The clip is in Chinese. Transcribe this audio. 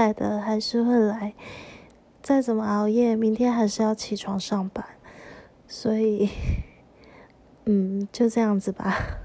来的还是会来，再怎么熬夜，明天还是要起床上班。所以 嗯，就这样子吧。